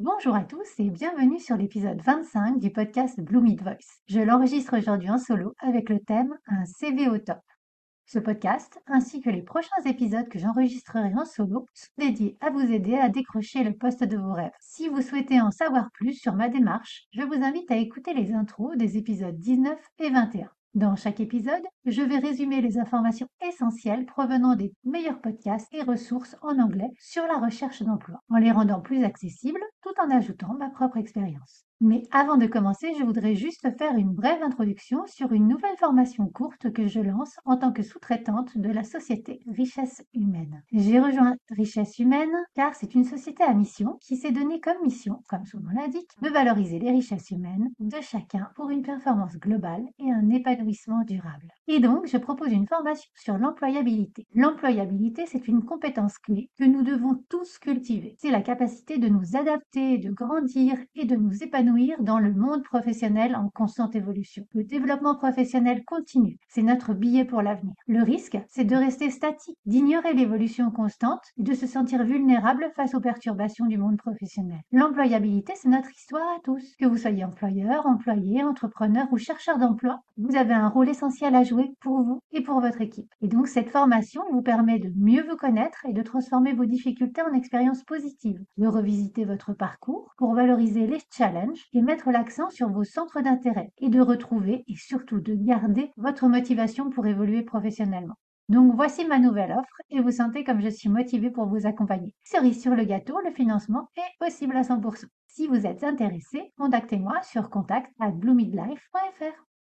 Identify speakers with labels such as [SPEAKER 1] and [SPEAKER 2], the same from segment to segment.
[SPEAKER 1] Bonjour à tous et bienvenue sur l'épisode 25 du podcast Blue Mid Voice. Je l'enregistre aujourd'hui en solo avec le thème Un CV au top. Ce podcast, ainsi que les prochains épisodes que j'enregistrerai en solo, sont dédiés à vous aider à décrocher le poste de vos rêves. Si vous souhaitez en savoir plus sur ma démarche, je vous invite à écouter les intros des épisodes 19 et 21. Dans chaque épisode, je vais résumer les informations essentielles provenant des meilleurs podcasts et ressources en anglais sur la recherche d'emploi, en les rendant plus accessibles tout en ajoutant ma propre expérience. Mais avant de commencer, je voudrais juste faire une brève introduction sur une nouvelle formation courte que je lance en tant que sous-traitante de la société Richesse Humaine. J'ai rejoint Richesse Humaine car c'est une société à mission qui s'est donnée comme mission, comme son nom l'indique, de valoriser les richesses humaines de chacun pour une performance globale et un épanouissement durable. Et donc, je propose une formation sur l'employabilité. L'employabilité, c'est une compétence clé que nous devons tous cultiver. C'est la capacité de nous adapter, de grandir et de nous épanouir dans le monde professionnel en constante évolution. Le développement professionnel continue, c'est notre billet pour l'avenir. Le risque, c'est de rester statique, d'ignorer l'évolution constante et de se sentir vulnérable face aux perturbations du monde professionnel. L'employabilité, c'est notre histoire à tous. Que vous soyez employeur, employé, entrepreneur ou chercheur d'emploi, vous avez un rôle essentiel à jouer pour vous et pour votre équipe. Et donc cette formation vous permet de mieux vous connaître et de transformer vos difficultés en expériences positives, de revisiter votre parcours pour valoriser les challenges et mettre l'accent sur vos centres d'intérêt et de retrouver et surtout de garder votre motivation pour évoluer professionnellement. Donc voici ma nouvelle offre et vous sentez comme je suis motivée pour vous accompagner. Cerise sur le gâteau, le financement est possible à 100%. Si vous êtes intéressé, contactez-moi sur contact at.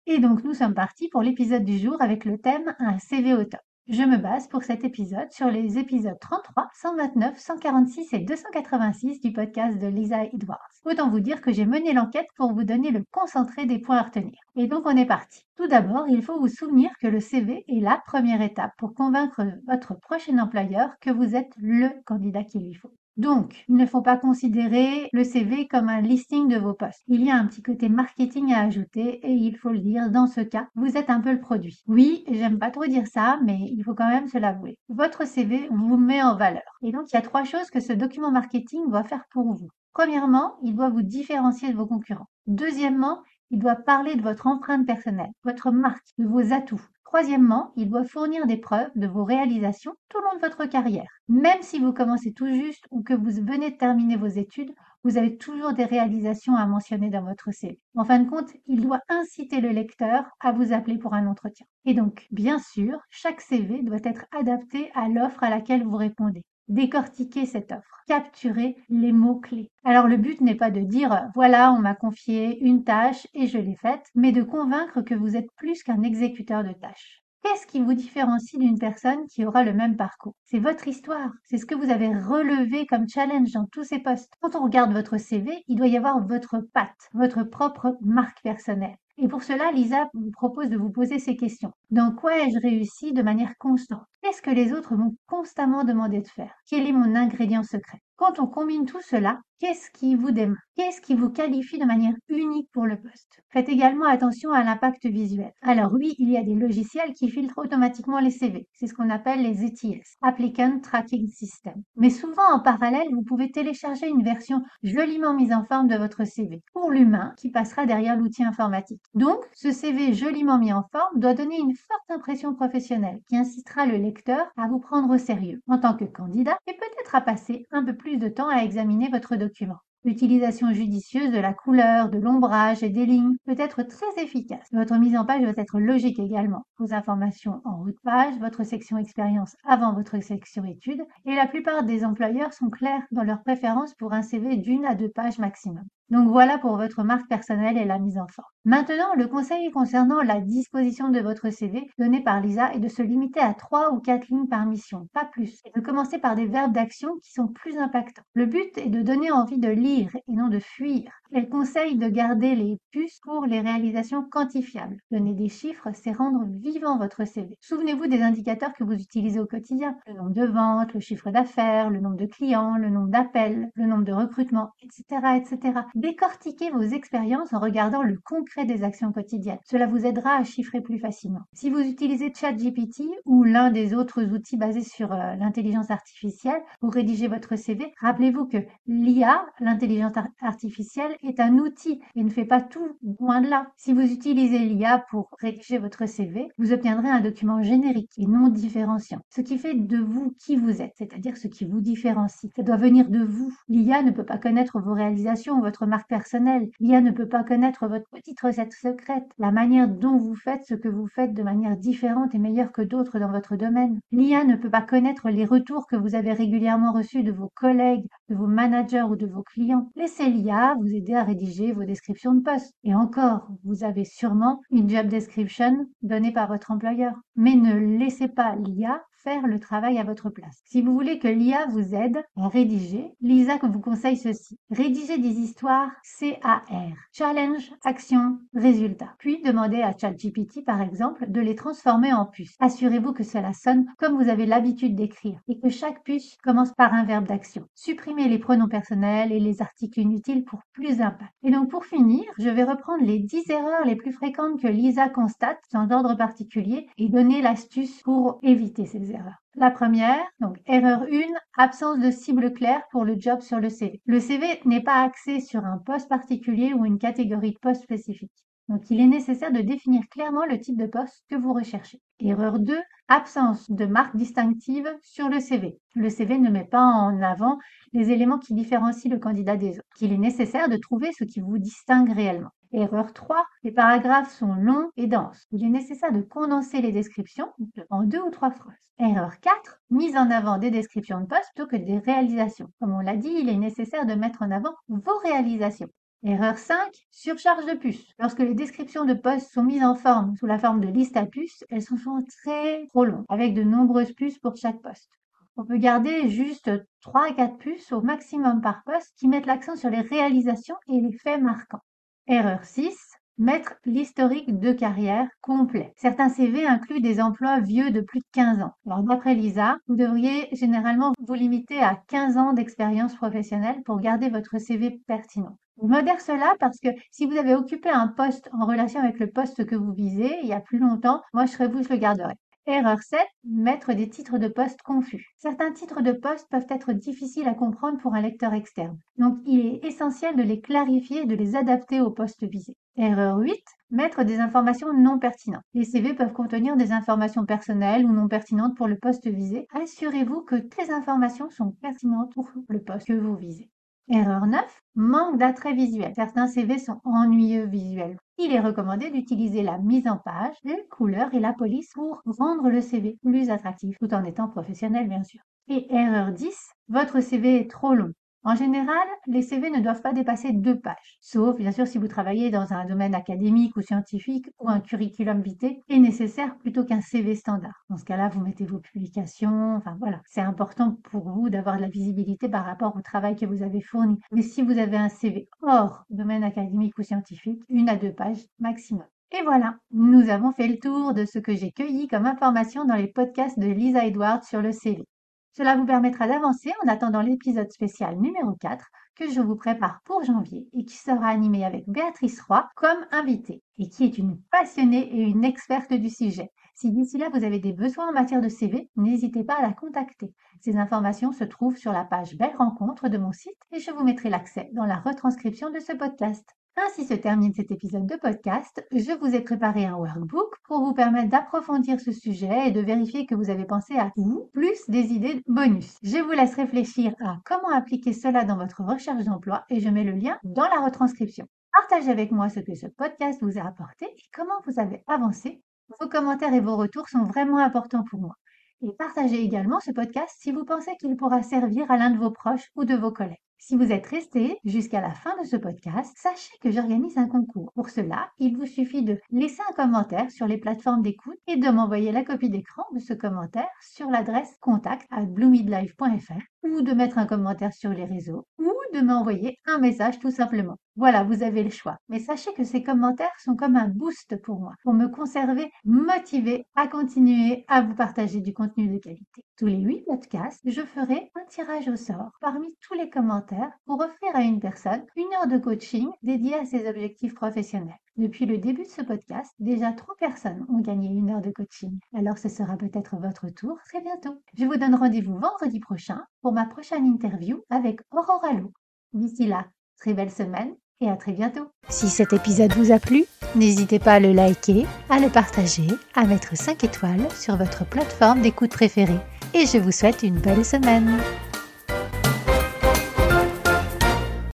[SPEAKER 1] Et donc nous sommes partis pour l'épisode du jour avec le thème Un CV au top. Je me base pour cet épisode sur les épisodes 33, 129, 146 et 286 du podcast de Lisa Edwards. Autant vous dire que j'ai mené l'enquête pour vous donner le concentré des points à retenir. Et donc on est parti. Tout d'abord, il faut vous souvenir que le CV est la première étape pour convaincre votre prochain employeur que vous êtes le candidat qu'il lui faut. Donc, il ne faut pas considérer le CV comme un listing de vos postes. Il y a un petit côté marketing à ajouter et il faut le dire, dans ce cas, vous êtes un peu le produit. Oui, j'aime pas trop dire ça, mais il faut quand même se l'avouer. Votre CV vous met en valeur. Et donc, il y a trois choses que ce document marketing doit faire pour vous. Premièrement, il doit vous différencier de vos concurrents. Deuxièmement, il doit parler de votre empreinte personnelle, votre marque, de vos atouts. Troisièmement, il doit fournir des preuves de vos réalisations tout au long de votre carrière. Même si vous commencez tout juste ou que vous venez de terminer vos études, vous avez toujours des réalisations à mentionner dans votre CV. En fin de compte, il doit inciter le lecteur à vous appeler pour un entretien. Et donc, bien sûr, chaque CV doit être adapté à l'offre à laquelle vous répondez décortiquer cette offre, capturer les mots-clés. Alors le but n'est pas de dire voilà, on m'a confié une tâche et je l'ai faite, mais de convaincre que vous êtes plus qu'un exécuteur de tâches. Qu'est-ce qui vous différencie d'une personne qui aura le même parcours? C'est votre histoire, c'est ce que vous avez relevé comme challenge dans tous ces postes. Quand on regarde votre CV, il doit y avoir votre patte, votre propre marque personnelle. Et pour cela, Lisa vous propose de vous poser ces questions. Dans quoi ai-je réussi de manière constante? Qu'est-ce que les autres m'ont constamment demandé de faire? Quel est mon ingrédient secret? Quand on combine tout cela, qu'est-ce qui vous démarre Qu'est-ce qui vous qualifie de manière unique pour le poste? Faites également attention à l'impact visuel. Alors oui, il y a des logiciels qui filtrent automatiquement les CV. C'est ce qu'on appelle les ETS, Applicant Tracking System. Mais souvent en parallèle, vous pouvez télécharger une version joliment mise en forme de votre CV pour l'humain qui passera derrière l'outil informatique. Donc, ce CV joliment mis en forme doit donner une forte impression professionnelle qui incitera le lecteur à vous prendre au sérieux en tant que candidat et peut-être à passer un peu plus de temps à examiner votre document. L'utilisation judicieuse de la couleur, de l'ombrage et des lignes peut être très efficace. Votre mise en page doit être logique également. Vos informations en haut de page, votre section expérience avant votre section études, et la plupart des employeurs sont clairs dans leurs préférences pour un CV d'une à deux pages maximum. Donc voilà pour votre marque personnelle et la mise en forme. Maintenant, le conseil concernant la disposition de votre CV donné par Lisa est de se limiter à trois ou quatre lignes par mission, pas plus, et de commencer par des verbes d'action qui sont plus impactants. Le but est de donner envie de lire et non de fuir. Elle conseille de garder les puces pour les réalisations quantifiables. Donner des chiffres, c'est rendre vivant votre CV. Souvenez-vous des indicateurs que vous utilisez au quotidien. Le nombre de ventes, le chiffre d'affaires, le nombre de clients, le nombre d'appels, le nombre de recrutements, etc., etc. Décortiquez vos expériences en regardant le concret des actions quotidiennes. Cela vous aidera à chiffrer plus facilement. Si vous utilisez ChatGPT ou l'un des autres outils basés sur euh, l'intelligence artificielle pour rédiger votre CV, rappelez-vous que l'IA, l'intelligence artificielle, est un outil et ne fait pas tout, loin de là. Si vous utilisez l'IA pour rédiger votre CV, vous obtiendrez un document générique et non différenciant, ce qui fait de vous qui vous êtes, c'est-à-dire ce qui vous différencie. Ça doit venir de vous. L'IA ne peut pas connaître vos réalisations, votre marque personnelle. L'IA ne peut pas connaître votre petite recette secrète, la manière dont vous faites ce que vous faites de manière différente et meilleure que d'autres dans votre domaine. L'IA ne peut pas connaître les retours que vous avez régulièrement reçus de vos collègues, de vos managers ou de vos clients. Laissez l'IA vous aider à rédiger vos descriptions de poste. Et encore, vous avez sûrement une job description donnée par votre employeur. Mais ne laissez pas l'IA faire le travail à votre place. Si vous voulez que l'IA vous aide à rédiger, Lisa vous conseille ceci. Rédiger des histoires CAR. Challenge, action, résultat. Puis demandez à ChatGPT, par exemple, de les transformer en puces. Assurez-vous que cela sonne comme vous avez l'habitude d'écrire et que chaque puce commence par un verbe d'action. Supprimez les pronoms personnels et les articles inutiles pour plus d'impact. Et donc pour finir, je vais reprendre les 10 erreurs les plus fréquentes que Lisa constate sans ordre particulier et donner l'astuce pour éviter ces erreurs. La première, donc erreur 1, absence de cible claire pour le job sur le CV. Le CV n'est pas axé sur un poste particulier ou une catégorie de poste spécifique. Donc il est nécessaire de définir clairement le type de poste que vous recherchez. Erreur 2, absence de marque distinctive sur le CV. Le CV ne met pas en avant les éléments qui différencient le candidat des autres. Il est nécessaire de trouver ce qui vous distingue réellement. Erreur 3, les paragraphes sont longs et denses. Il est nécessaire de condenser les descriptions en deux ou trois phrases. Erreur 4, mise en avant des descriptions de poste plutôt que des réalisations. Comme on l'a dit, il est nécessaire de mettre en avant vos réalisations. Erreur 5, surcharge de puces. Lorsque les descriptions de postes sont mises en forme sous la forme de liste à puces, elles sont souvent très trop longues, avec de nombreuses puces pour chaque poste. On peut garder juste 3 à 4 puces au maximum par poste qui mettent l'accent sur les réalisations et les faits marquants. Erreur 6. Mettre l'historique de carrière complet. Certains CV incluent des emplois vieux de plus de 15 ans. Alors d'après Lisa, vous devriez généralement vous limiter à 15 ans d'expérience professionnelle pour garder votre CV pertinent. Je modère cela parce que si vous avez occupé un poste en relation avec le poste que vous visez il y a plus longtemps, moi je serais vous, je le garderai. Erreur 7. Mettre des titres de poste confus. Certains titres de poste peuvent être difficiles à comprendre pour un lecteur externe. Donc, il est essentiel de les clarifier et de les adapter au poste visé. Erreur 8. Mettre des informations non pertinentes. Les CV peuvent contenir des informations personnelles ou non pertinentes pour le poste visé. Assurez-vous que les informations sont pertinentes pour le poste que vous visez. Erreur 9. Manque d'attrait visuel. Certains CV sont ennuyeux visuels. Il est recommandé d'utiliser la mise en page, les couleurs et la police pour rendre le CV plus attractif, tout en étant professionnel bien sûr. Et erreur 10. Votre CV est trop long. En général, les CV ne doivent pas dépasser deux pages, sauf bien sûr si vous travaillez dans un domaine académique ou scientifique où un curriculum vitae est nécessaire plutôt qu'un CV standard. Dans ce cas-là, vous mettez vos publications, enfin voilà, c'est important pour vous d'avoir de la visibilité par rapport au travail que vous avez fourni. Mais si vous avez un CV hors domaine académique ou scientifique, une à deux pages maximum. Et voilà, nous avons fait le tour de ce que j'ai cueilli comme information dans les podcasts de Lisa Edwards sur le CV. Cela vous permettra d'avancer en attendant l'épisode spécial numéro 4 que je vous prépare pour janvier et qui sera animé avec Béatrice Roy comme invitée et qui est une passionnée et une experte du sujet. Si d'ici là vous avez des besoins en matière de CV, n'hésitez pas à la contacter. Ces informations se trouvent sur la page Belle Rencontre de mon site et je vous mettrai l'accès dans la retranscription de ce podcast. Ainsi se termine cet épisode de podcast. Je vous ai préparé un workbook pour vous permettre d'approfondir ce sujet et de vérifier que vous avez pensé à vous, plus des idées bonus. Je vous laisse réfléchir à comment appliquer cela dans votre recherche d'emploi et je mets le lien dans la retranscription. Partagez avec moi ce que ce podcast vous a apporté et comment vous avez avancé. Vos commentaires et vos retours sont vraiment importants pour moi. Et partagez également ce podcast si vous pensez qu'il pourra servir à l'un de vos proches ou de vos collègues. Si vous êtes resté jusqu'à la fin de ce podcast, sachez que j'organise un concours. Pour cela, il vous suffit de laisser un commentaire sur les plateformes d'écoute et de m'envoyer la copie d'écran de ce commentaire sur l'adresse contact à ou de mettre un commentaire sur les réseaux ou de m'envoyer un message tout simplement. Voilà, vous avez le choix. Mais sachez que ces commentaires sont comme un boost pour moi, pour me conserver motivée à continuer à vous partager du contenu de qualité. Tous les huit podcasts, je ferai un tirage au sort parmi tous les commentaires pour offrir à une personne une heure de coaching dédiée à ses objectifs professionnels. Depuis le début de ce podcast, déjà trois personnes ont gagné une heure de coaching. Alors ce sera peut-être votre tour très bientôt. Je vous donne rendez-vous vendredi prochain pour ma prochaine interview avec Aurora Lou. D'ici là, très belle semaine et à très bientôt. Si cet épisode vous a plu, n'hésitez pas à le liker, à le partager, à mettre 5 étoiles sur votre plateforme d'écoute préférée. Et je vous souhaite une belle semaine.